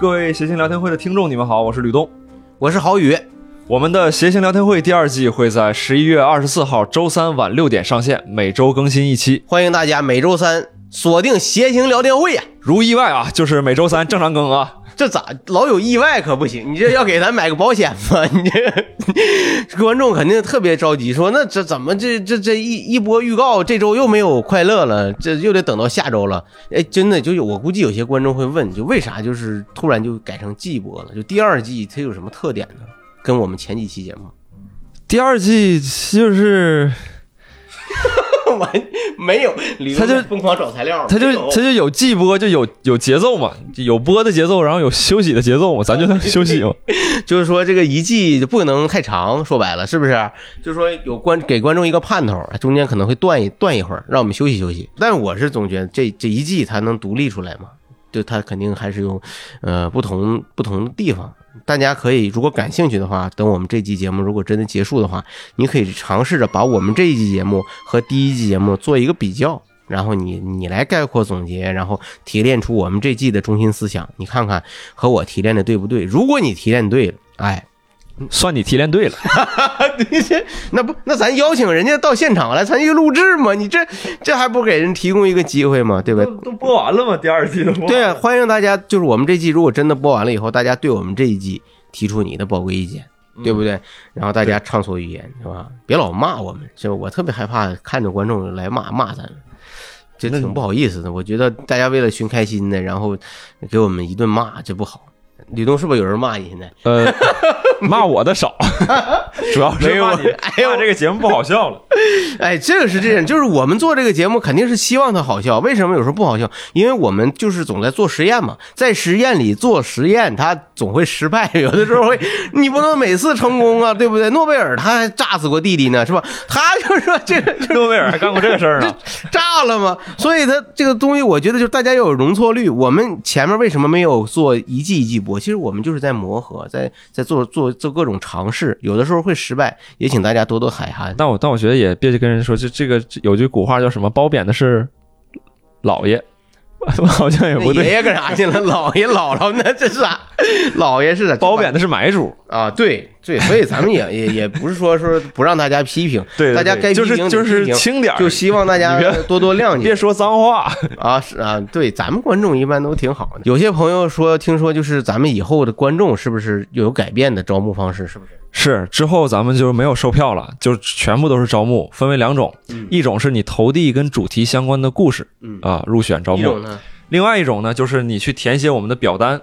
各位谐星聊天会的听众，你们好，我是吕东。我是郝宇，我们的谐星聊天会第二季会在十一月二十四号周三晚六点上线，每周更新一期。欢迎大家每周三锁定谐星聊天会呀、如意外啊，就是每周三正常更啊。这咋老有意外可不行？你这要给咱买个保险吗？你这观众肯定特别着急，说那这怎么这这这一一波预告，这周又没有快乐了，这又得等到下周了。哎，真的就有我估计有些观众会问，就为啥就是突然就改成季播了？就第二季它有什么特点呢？跟我们前几期节目第二季就是 完没有，他就疯狂找材料，他就他就有季播，就有有节奏嘛，有播的节奏，然后有休息的节奏嘛，咱就能 休息嘛。就是说这个一季就不能太长，说白了是不是？就是说有观给观众一个盼头，中间可能会断一断一会儿，让我们休息休息。但我是总觉得这这一季它能独立出来嘛，就它肯定还是有呃不同不同的地方。大家可以如果感兴趣的话，等我们这期节目如果真的结束的话，你可以尝试着把我们这一期节目和第一期节目做一个比较。然后你你来概括总结，然后提炼出我们这季的中心思想，你看看和我提炼的对不对？如果你提炼对了，哎，算你提炼对了，那不那咱邀请人家到现场来参与录制吗？你这这还不给人提供一个机会吗？对吧？都播完了吗？第二季都播对啊，欢迎大家，就是我们这季如果真的播完了以后，大家对我们这一季提出你的宝贵意见，对不对？然后大家畅所欲言，是吧？别老骂我们，是吧？我特别害怕看着观众来骂骂咱们。这挺不好意思的，我觉得大家为了寻开心的，然后给我们一顿骂，这不好。吕东是不是有人骂你？现在呃，骂我的少，主要是骂你，骂这个节目不好笑了。哎，这个是这样，就是我们做这个节目肯定是希望它好笑。为什么有时候不好笑？因为我们就是总在做实验嘛，在实验里做实验，它总会失败，有的时候会，你不能每次成功啊，对不对？诺贝尔他还炸死过弟弟呢，是吧？他就说这个 诺贝尔还干过这个事儿呢。炸了吗？所以他这个东西，我觉得就是大家要有容错率。我们前面为什么没有做一季一季播？其实我们就是在磨合，在在做做做各种尝试，有的时候会失败，也请大家多多海涵。但我但我觉得也别去跟人说，就这个有句古话叫什么？褒贬的是老爷，好像也不对。爷爷干啥去了？老爷姥姥那？这是啥？老爷是啥？褒贬的是买主，啊，对对，所以咱们也也也不是说说不让大家批评，大家该批评得就是就是轻点就希望大家多多谅解 别说脏话。啊，是啊，对，咱们观众一般都挺好的。有些朋友说，听说就是咱们以后的观众是不是有改变的招募方式？是不是？是之后咱们就没有售票了，就全部都是招募，分为两种，一种是你投递跟主题相关的故事嗯，啊入选招募另外一种呢就是你去填写我们的表单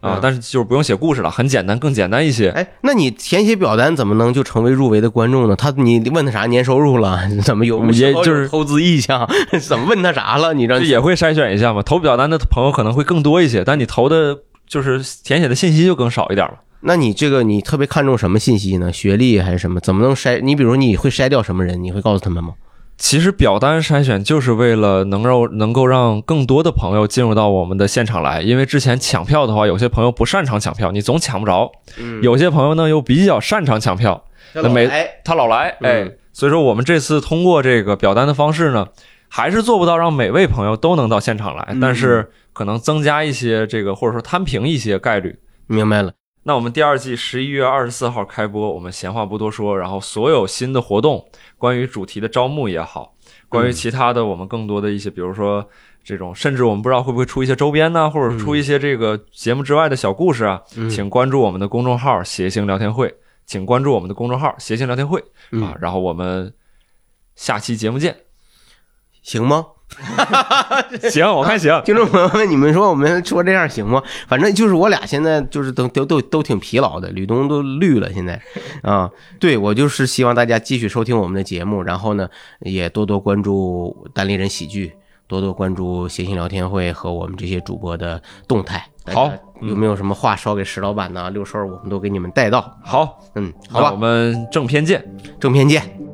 啊嗯，但是就是不用写故事了，很简单，更简单一些。哎，那你填写表单怎么能就成为入围的观众呢？他你问他啥年收入了？怎么有也就是投资意向？怎么问他啥了？你让就也会筛选一下嘛，投表单的朋友可能会更多一些，但你投的就是填写的信息就更少一点了。那你这个你特别看重什么信息呢？学历还是什么？怎么能筛？你比如你会筛掉什么人？你会告诉他们吗？其实表单筛选就是为了能够能够让更多的朋友进入到我们的现场来，因为之前抢票的话，有些朋友不擅长抢票，你总抢不着；嗯有些朋友呢又比较擅长抢票，那每哎，他老来，哎嗯，所以说我们这次通过这个表单的方式呢，还是做不到让每位朋友都能到现场来，嗯但是可能增加一些这个或者说摊平一些概率。明白了。那我们第二季十一月二十四号开播，我们闲话不多说，然后所有新的活动，关于主题的招募也好，关于其他的我们更多的一些，比如说这种，甚至我们不知道会不会出一些周边呢，或者出一些这个节目之外的小故事啊，嗯请关注我们的公众号“谐星聊天会”，请关注我们的公众号“谐星聊天会”嗯啊，然后我们下期节目见。行吗？行，我看行。听众朋友们，你们说我们说这样行吗？反正就是我俩现在就是都都都都挺疲劳的，吕东都绿了现在 啊。对我就是希望大家继续收听我们的节目，然后呢也多多关注单立人喜剧，多多关注谐星聊天会和我们这些主播的动态。好有没有什么话捎给石老板呢？六叔，我们都给你们带到。好，嗯，好吧我，们正片见。正片见。